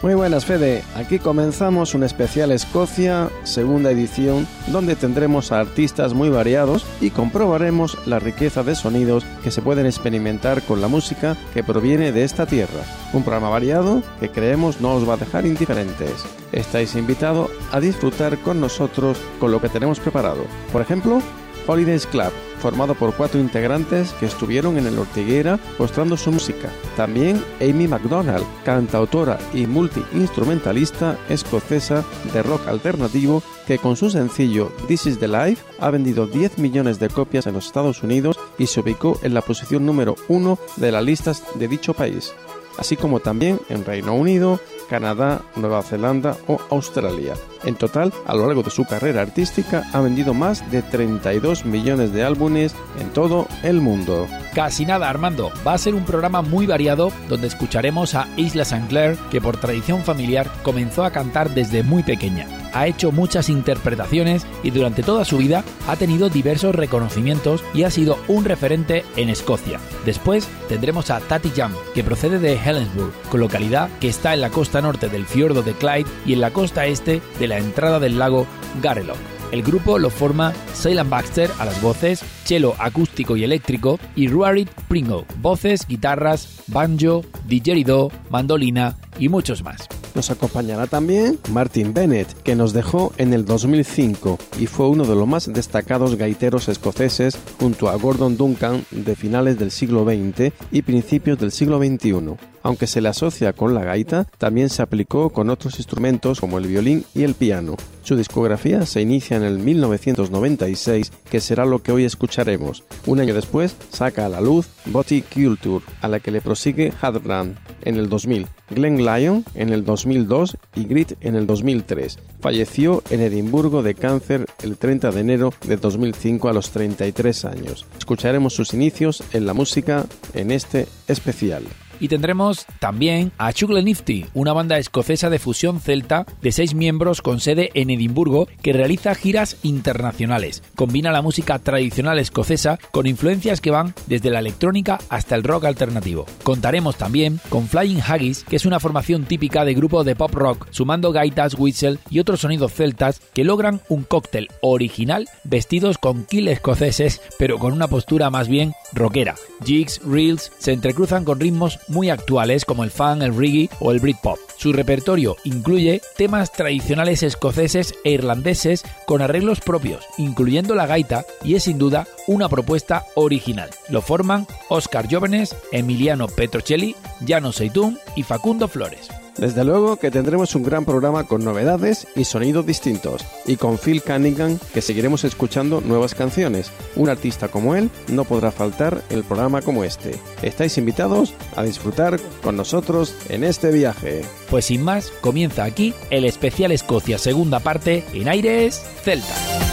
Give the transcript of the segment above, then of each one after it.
Muy buenas Fede, aquí comenzamos un especial Escocia, segunda edición, donde tendremos a artistas muy variados y comprobaremos la riqueza de sonidos que se pueden experimentar con la música que proviene de esta tierra. Un programa variado que creemos no os va a dejar indiferentes. Estáis invitados a disfrutar con nosotros con lo que tenemos preparado. Por ejemplo, Holidays Club, formado por cuatro integrantes que estuvieron en el Ortiguera mostrando su música. También Amy MacDonald, cantautora y multiinstrumentalista escocesa de rock alternativo que con su sencillo This is the Life ha vendido 10 millones de copias en los Estados Unidos y se ubicó en la posición número uno de las listas de dicho país, así como también en Reino Unido, Canadá, Nueva Zelanda o Australia. En total, a lo largo de su carrera artística, ha vendido más de 32 millones de álbumes en todo el mundo. Casi nada, Armando. Va a ser un programa muy variado donde escucharemos a Isla. Clair, que por tradición familiar comenzó a cantar desde muy pequeña. Ha hecho muchas interpretaciones y durante toda su vida ha tenido diversos reconocimientos y ha sido un referente en Escocia. Después tendremos a Tati Jam, que procede de Helensburgh, localidad que está en la costa norte del fiordo de Clyde y en la costa este de la entrada del lago Gareloch. El grupo lo forma Ceylan Baxter a las voces, cello acústico y eléctrico y Ruarit Pringle, voces, guitarras, banjo, didgeridoo, mandolina y muchos más. Nos acompañará también Martin Bennett, que nos dejó en el 2005 y fue uno de los más destacados gaiteros escoceses junto a Gordon Duncan de finales del siglo XX y principios del siglo XXI. Aunque se le asocia con la gaita, también se aplicó con otros instrumentos como el violín y el piano. Su discografía se inicia en el 1996, que será lo que hoy escucharemos. Un año después saca a la luz Body Culture, a la que le prosigue Hadran en el 2000, Glenn Lyon en el 2002 y Grit en el 2003. Falleció en Edimburgo de cáncer el 30 de enero de 2005 a los 33 años. Escucharemos sus inicios en la música en este especial. Y tendremos también a Chugle Nifty, una banda escocesa de fusión celta de seis miembros con sede en Edimburgo que realiza giras internacionales. Combina la música tradicional escocesa con influencias que van desde la electrónica hasta el rock alternativo. Contaremos también con Flying Haggis, que es una formación típica de grupo de pop rock, sumando gaitas, whistle y otros sonidos celtas que logran un cóctel original vestidos con kill escoceses, pero con una postura más bien rockera. Jigs, reels se entrecruzan con ritmos muy actuales como el funk, el reggae o el Britpop. Su repertorio incluye temas tradicionales escoceses e irlandeses con arreglos propios, incluyendo la gaita, y es sin duda una propuesta original. Lo forman Oscar Jóvenes, Emiliano Petrocelli, Llano Seitún y Facundo Flores. Desde luego que tendremos un gran programa con novedades y sonidos distintos, y con Phil Cunningham que seguiremos escuchando nuevas canciones. Un artista como él no podrá faltar el programa como este. Estáis invitados a disfrutar con nosotros en este viaje. Pues sin más, comienza aquí el especial Escocia segunda parte en Aires Celtas.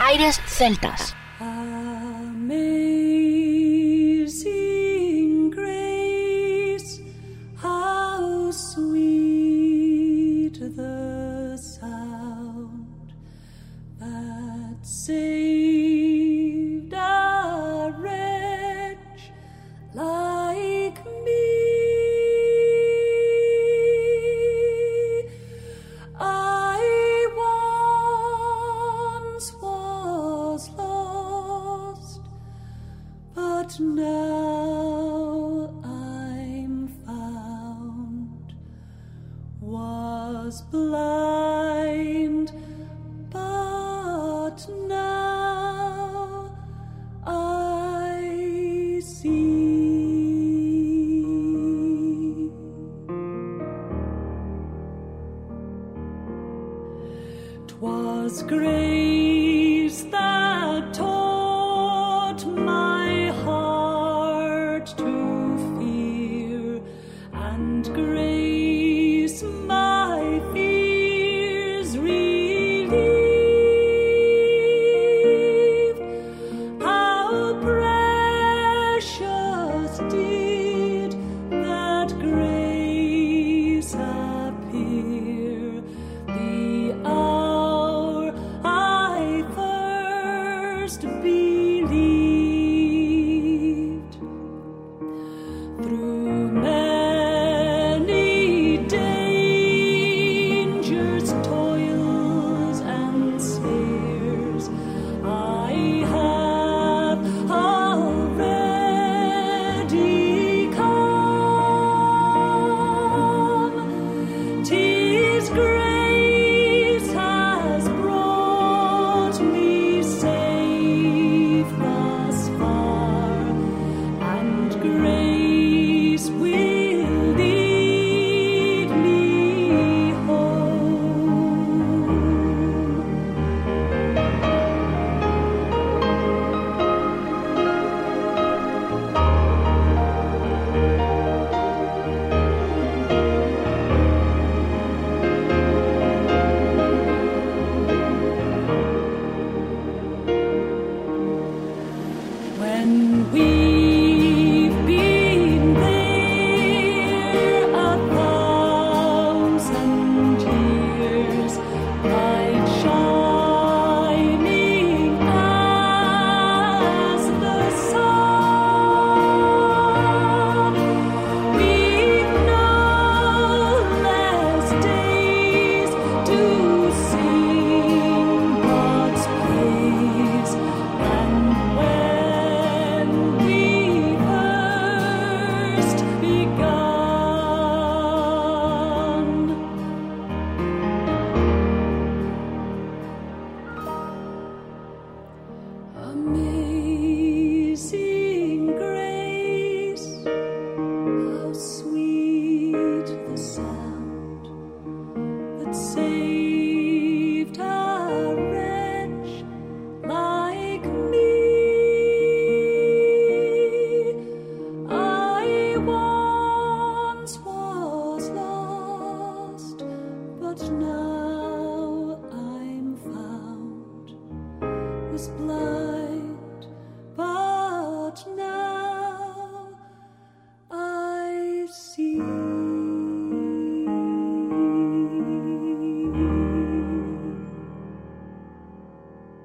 Aires Celtas.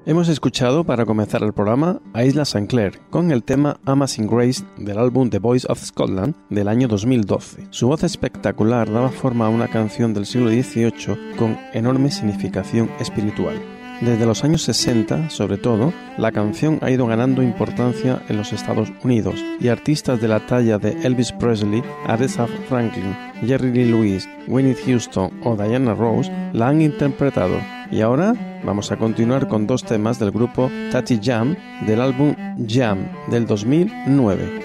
Hemos escuchado para comenzar el programa a Isla St. Clair con el tema Amazing Grace del álbum The Voice of Scotland del año 2012. Su voz espectacular daba forma a una canción del siglo XVIII con enorme significación espiritual. Desde los años 60, sobre todo, la canción ha ido ganando importancia en los Estados Unidos y artistas de la talla de Elvis Presley, Aretha Franklin, Jerry Lee Lewis, Winnie Houston o Diana Rose la han interpretado. Y ahora vamos a continuar con dos temas del grupo Tati Jam del álbum Jam del 2009.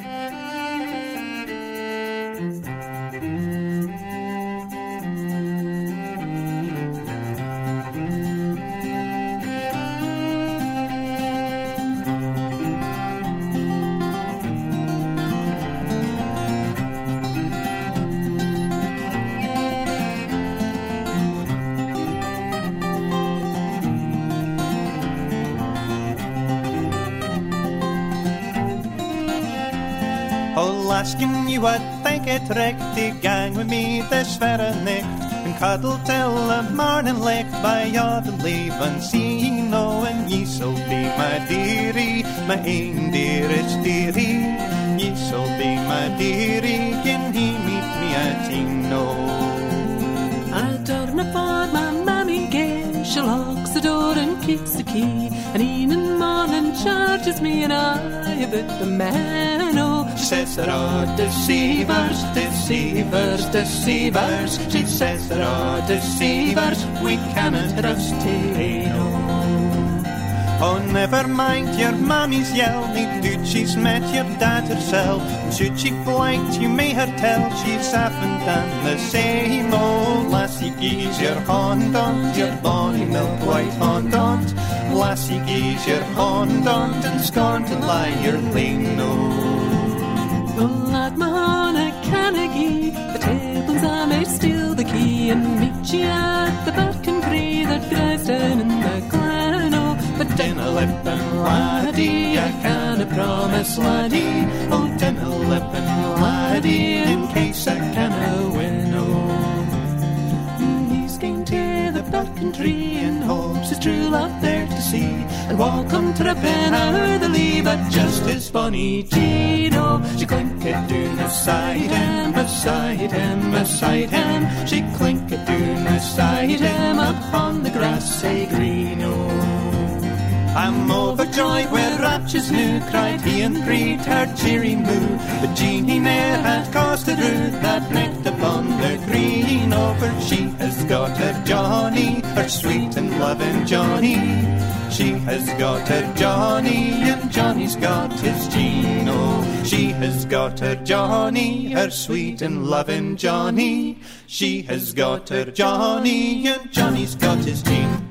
Recht to gang with me this verre nicht and cuddle till the morning licht by your leave and see knowing ye shall be my dearie, my ain dearest dearie. Ye shall be my dearie, can he meet me at Tino? I turn upon my mammy gay, she locks the door and keeps the key, and in the morning charges me and I a bit the man. Oh, says there are deceivers, deceivers, deceivers. She says there are deceivers, we cannot trust Tino. Oh, oh, never mind your mammy's yell, me dude, she's met your. And should she blight, you may her tell she's haven't done the same. Oh, lassie geese your hondont, your bonny milk white hondont. Lassie geese your hondont, and scorn to lie your lean Oh, lad, Mahona Carnegie, the tables I made steal the key and meet you at the back country that down in the glen. Oh, but dinna lip and laddie, I canna promise laddie. Oh, dinna lip and laddie, in case I canna win. To the back country in hopes his true love there to see. And welcome tripping out the lee, but just his funny Tino. She clinked doon beside him, beside him, beside him. She clinked doon beside him upon the grassy green. Oh. I'm overjoyed with raptures new, cried he and breathed her cheery moo. But Jeanie ne'er had caused a root that necked upon the green over. She has got her Johnny, her sweet and loving Johnny. She has got her Johnny, and Johnny's got his Gino. She has got her Johnny, her sweet and loving Johnny. She has got her Johnny, and Johnny's got his Gino.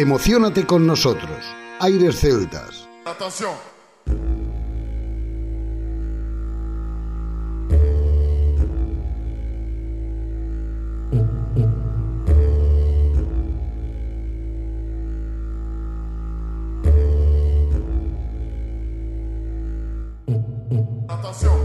Emocionate con nosotros. Aires Celtas. Attention. Attention.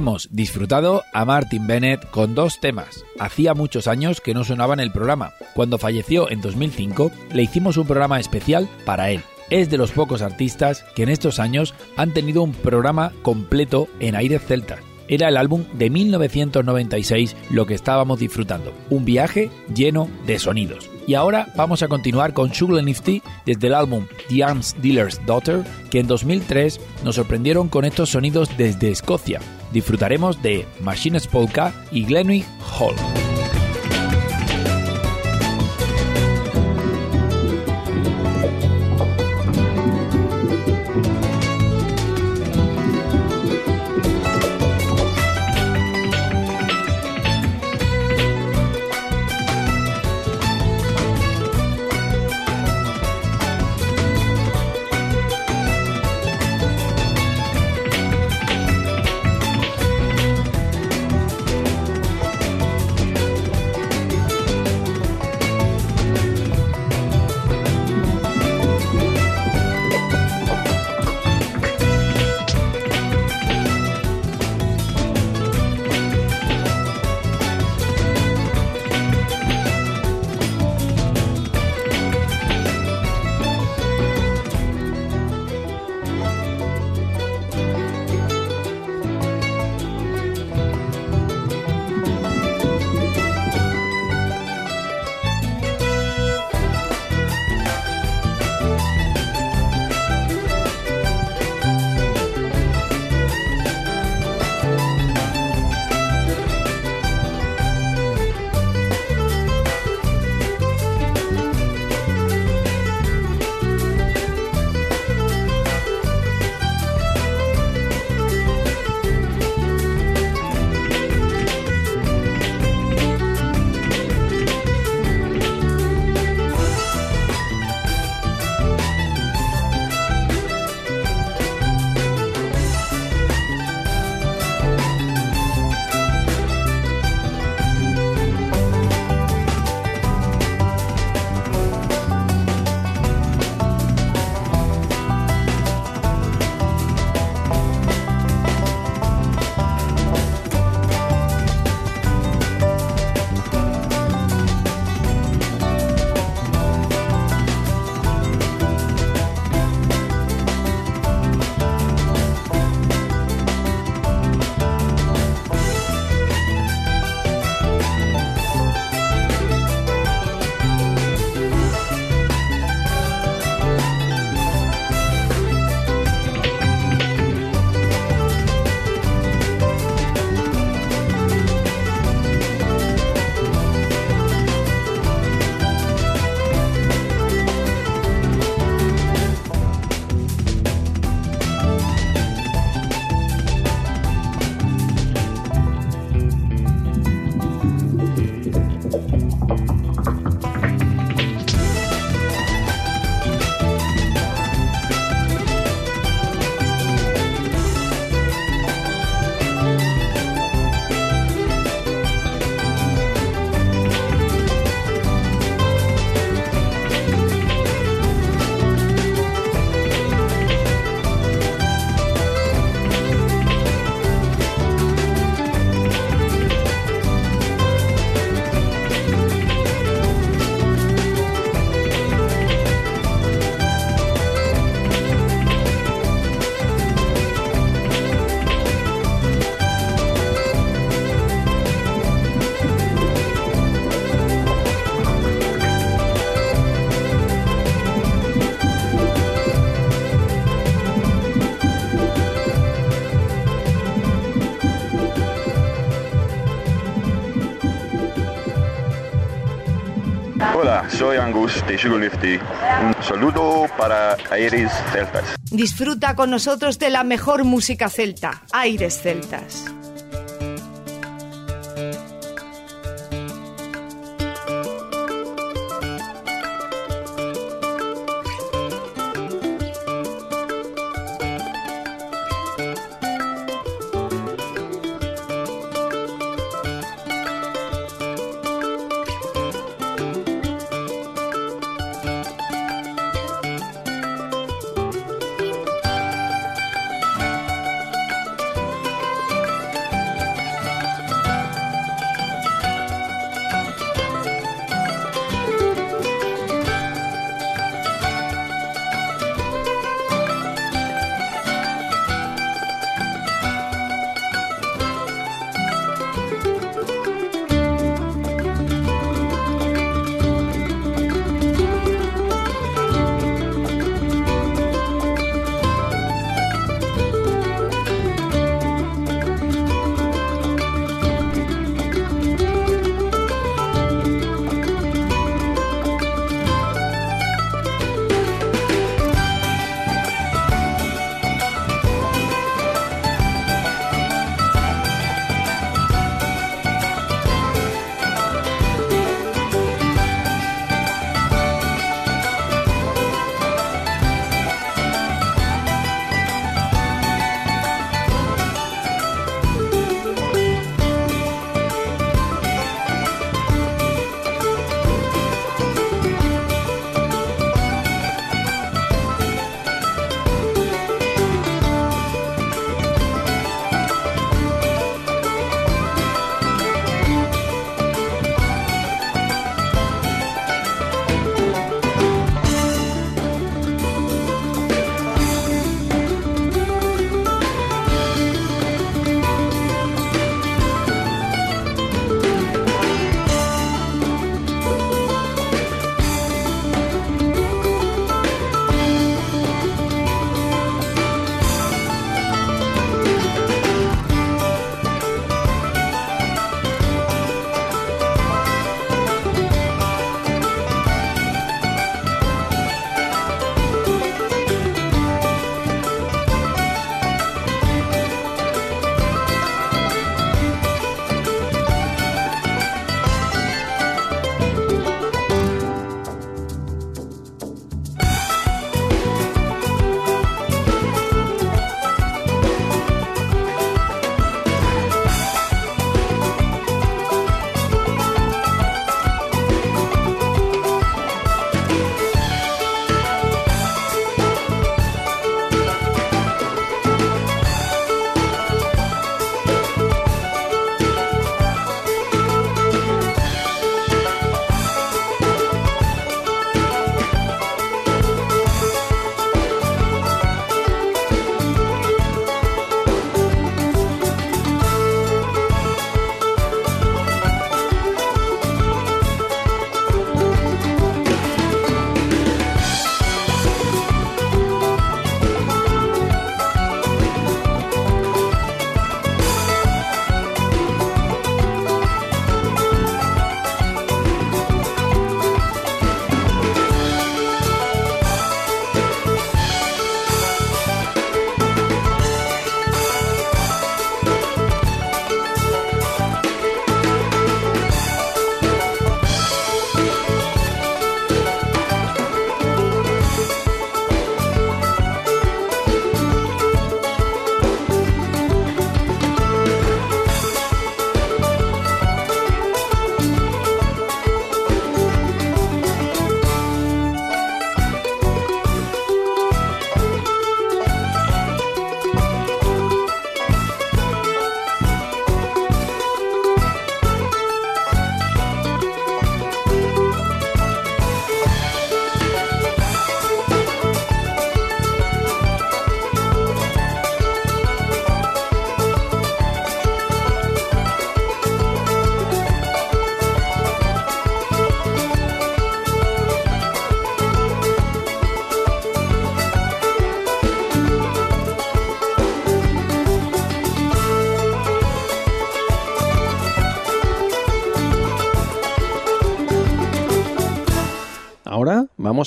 Hemos disfrutado a Martin Bennett con dos temas. Hacía muchos años que no sonaba en el programa. Cuando falleció en 2005, le hicimos un programa especial para él. Es de los pocos artistas que en estos años han tenido un programa completo en aires celtas era el álbum de 1996 lo que estábamos disfrutando. Un viaje lleno de sonidos. Y ahora vamos a continuar con Sugar Nifty desde el álbum The Arms Dealer's Daughter, que en 2003 nos sorprendieron con estos sonidos desde Escocia. Disfrutaremos de Machines Polka y Glenwick Hall. De. Un saludo para Aires Celtas. Disfruta con nosotros de la mejor música celta, Aires Celtas.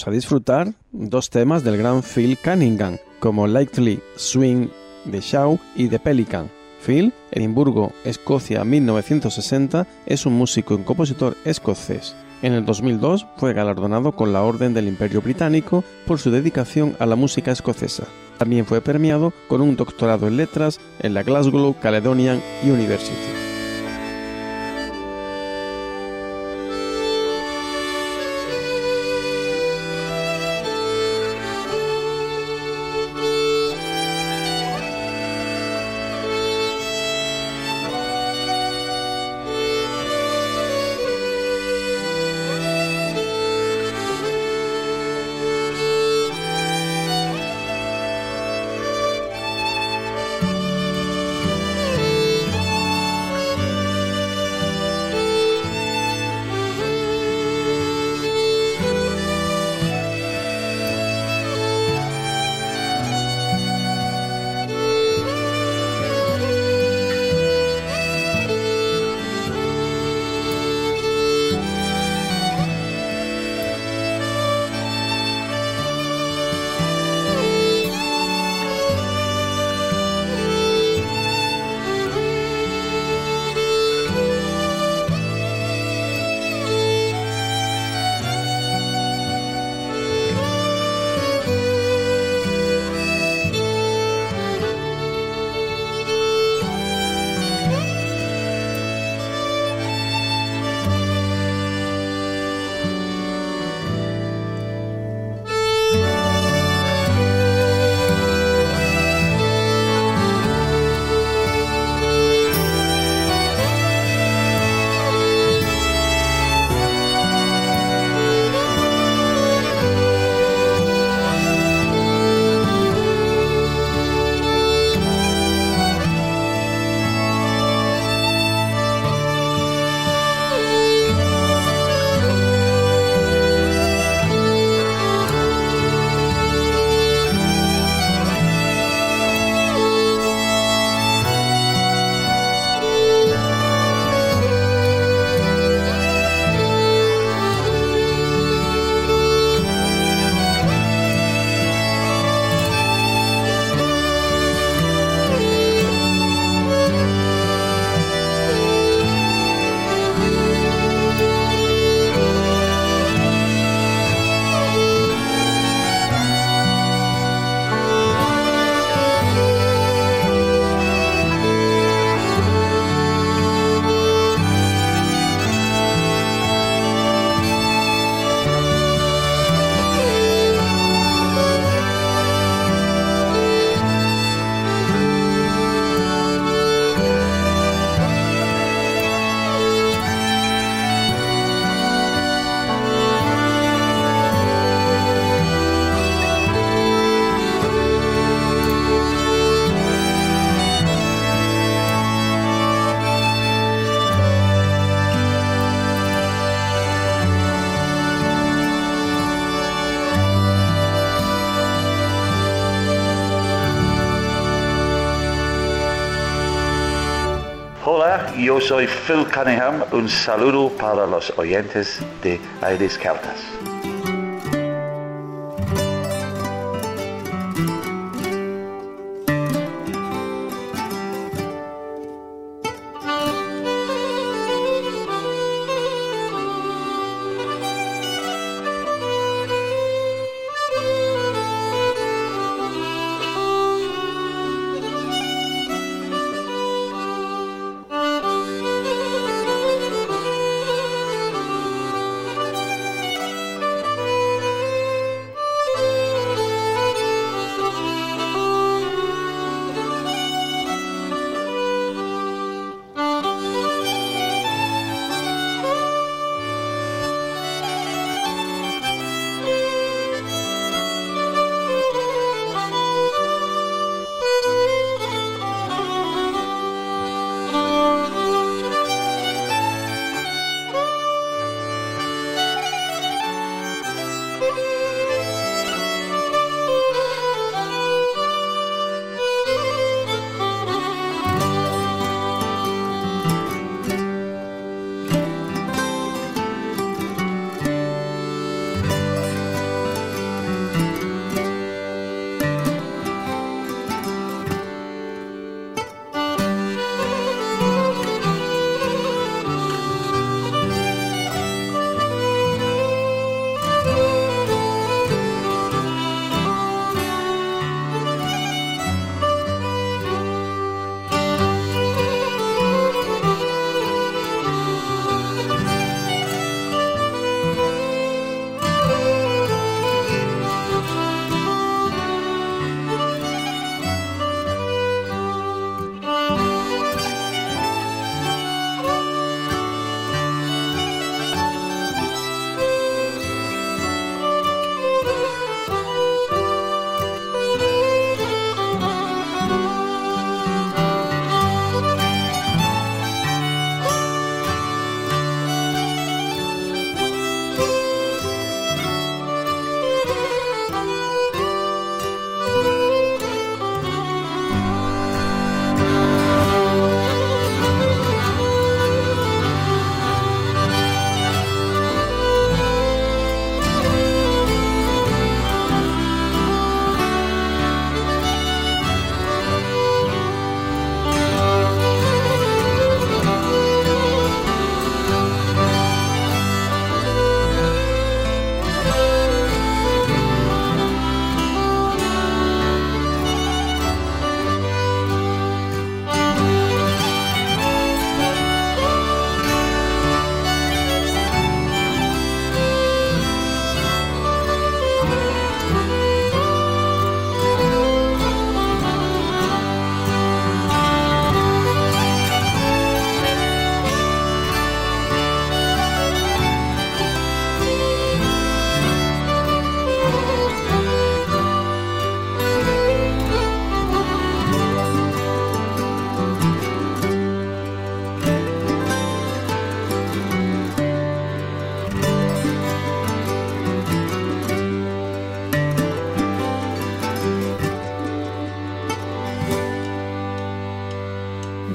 A disfrutar dos temas del gran Phil Cunningham, como Likely Swing de Shaw y The Pelican. Phil, Edimburgo, Escocia 1960, es un músico y compositor escocés. En el 2002 fue galardonado con la Orden del Imperio Británico por su dedicación a la música escocesa. También fue premiado con un doctorado en letras en la Glasgow Caledonian University. Soy Phil Cunningham. Un saludo para los oyentes de Aires Celtas.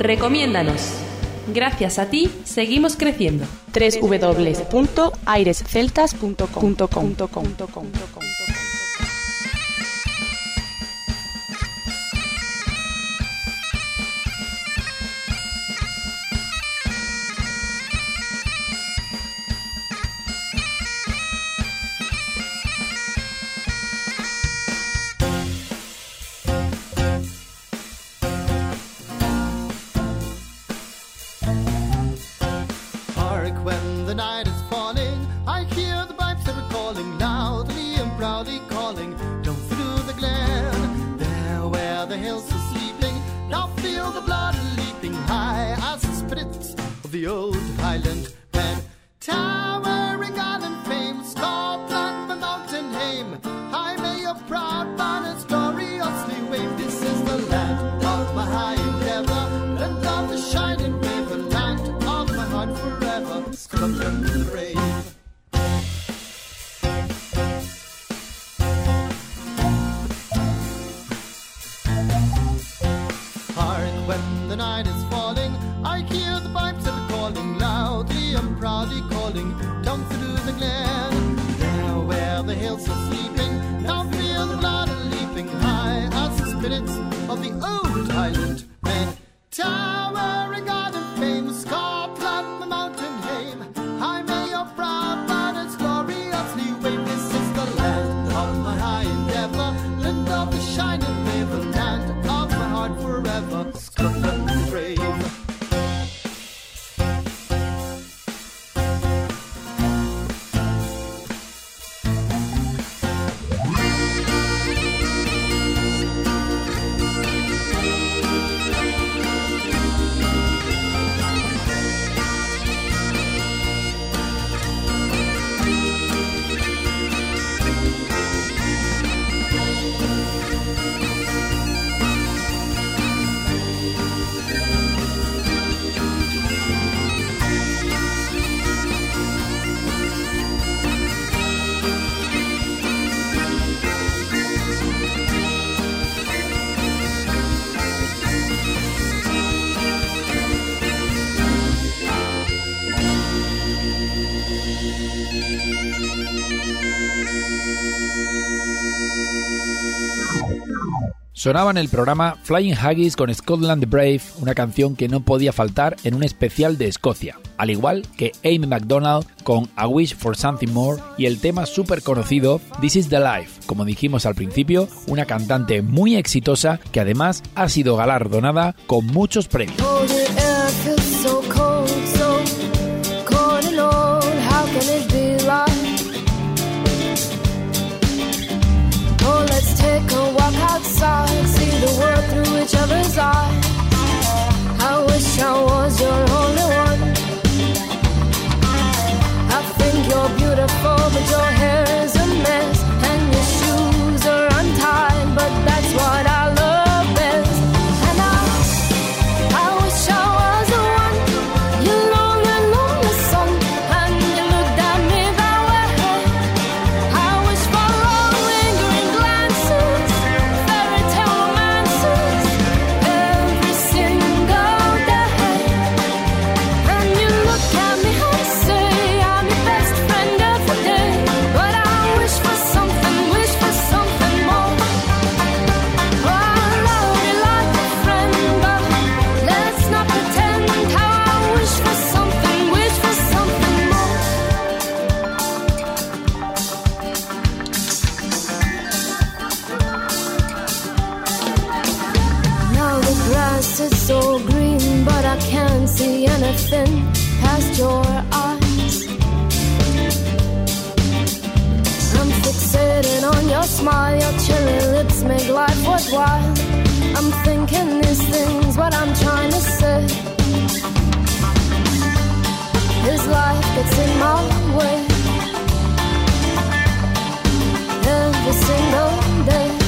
Recomiéndanos. Gracias a ti, seguimos creciendo. www.airesceltas.com the old Sonaba en el programa Flying Haggis con Scotland Brave, una canción que no podía faltar en un especial de Escocia, al igual que Amy MacDonald con A Wish for Something More y el tema súper conocido This is the Life, como dijimos al principio, una cantante muy exitosa que además ha sido galardonada con muchos premios. Oh, Walk outside, see the world through each other's eyes. I wish I was your only one. I think you're beautiful, but your hair is a mess, and your shoes are untied, but slipping past your eyes. I'm fixated on your smile, your cherry lips make life worthwhile. I'm thinking these things, what I'm trying to say. This life gets in my way every single day.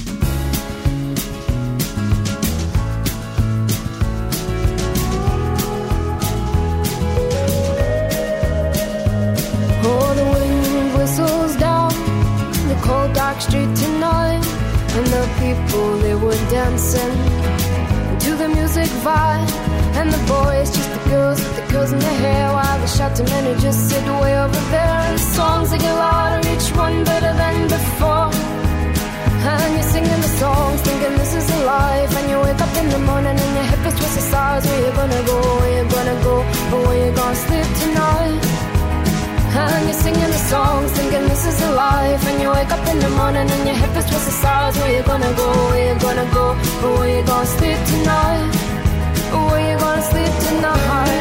Wake up in the morning and your hip is twisted sides. Where you gonna go? Where you gonna go? Where you gonna sleep tonight? Where you gonna sleep tonight?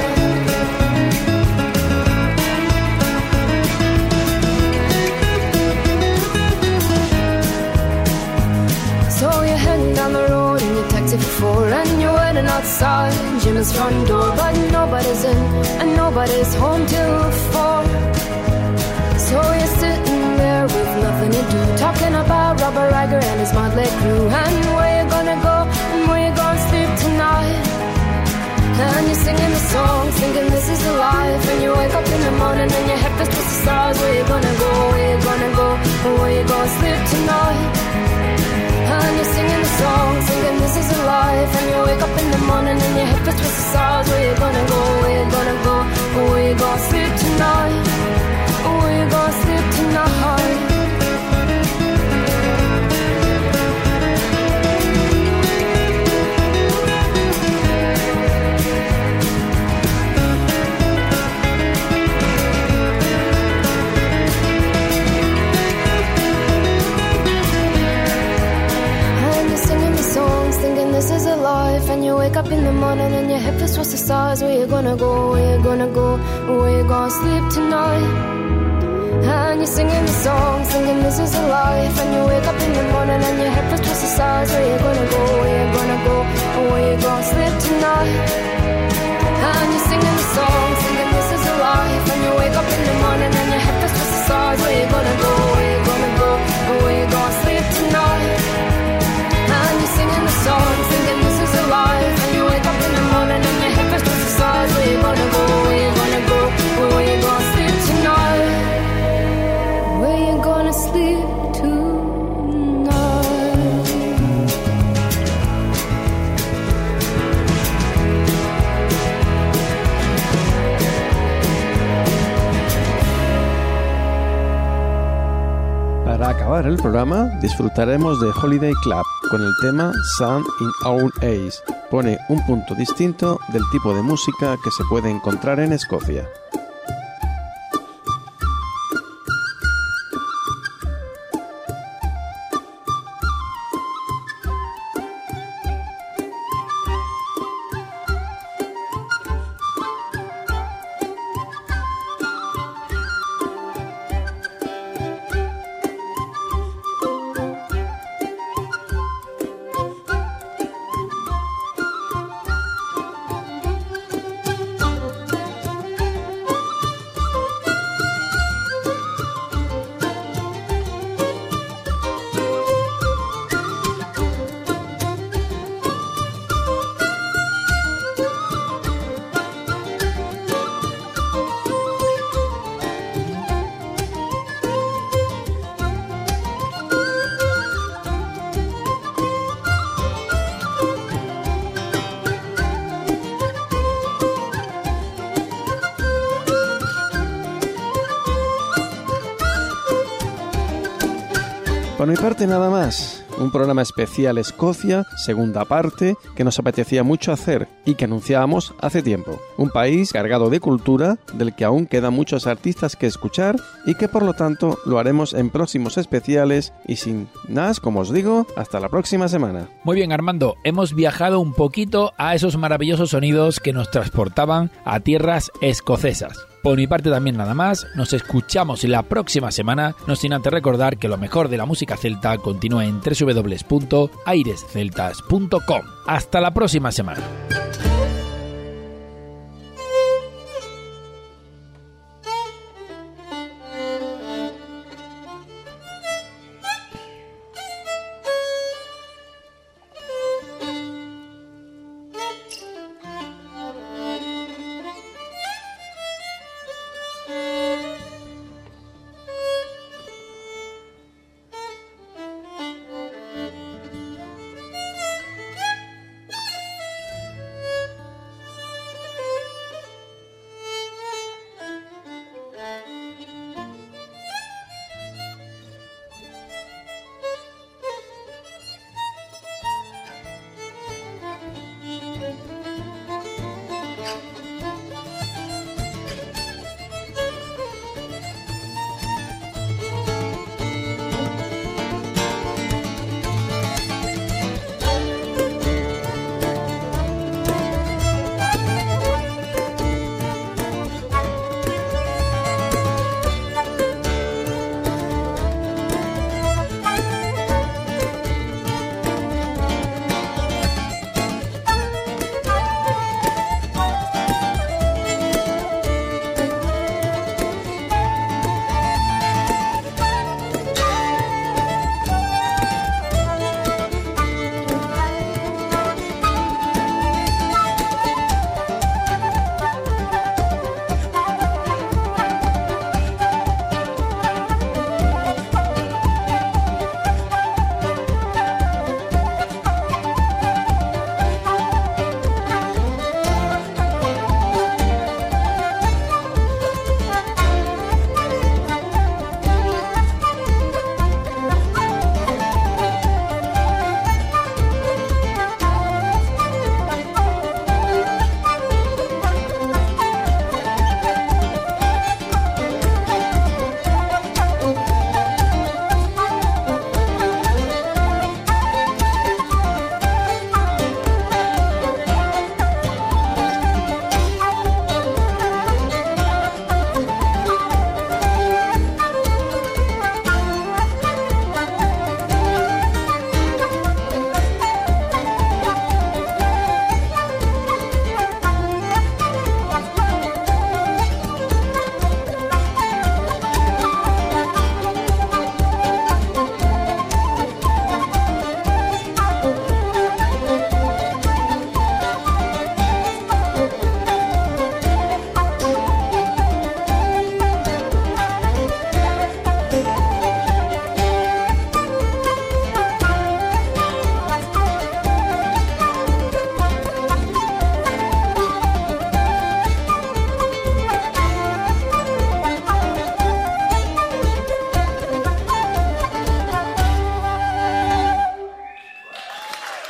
So you're heading down the road in your taxi four And you're waiting outside Jimmy's front door But nobody's in and nobody's home till four do Talking about Robert Riger and his motley crew And where you gonna go and where you gonna sleep tonight and you're singing the song, thinking this is a life. And you wake up in the morning and your head feels just the stars. Where you gonna go? Where you gonna go? Or where you gonna sleep tonight? And you're singing the song, thinking this is a life. And you wake up in the morning and your head feels just the stars. Where you gonna go? Where stars. Where you gonna go? Where you gonna go? Where you gonna sleep tonight? And you're singing the song, singing this is a life. And you wake up in the morning and your head feels towards the stars. Where you gonna go? Where you gonna go? Where you gonna sleep tonight? And you're singing the song, singing this is a life. And you wake up in the morning and your head feels towards the stars. Where you gonna go? Acabar el programa, disfrutaremos de Holiday Club con el tema Sun in Our Eyes. Pone un punto distinto del tipo de música que se puede encontrar en Escocia. Parte nada más, un programa especial Escocia, segunda parte, que nos apetecía mucho hacer y que anunciábamos hace tiempo. Un país cargado de cultura, del que aún quedan muchos artistas que escuchar y que por lo tanto lo haremos en próximos especiales y sin más, como os digo, hasta la próxima semana. Muy bien Armando, hemos viajado un poquito a esos maravillosos sonidos que nos transportaban a tierras escocesas. Por mi parte también nada más, nos escuchamos la próxima semana, no sin antes recordar que lo mejor de la música celta continúa en www.airesceltas.com. Hasta la próxima semana.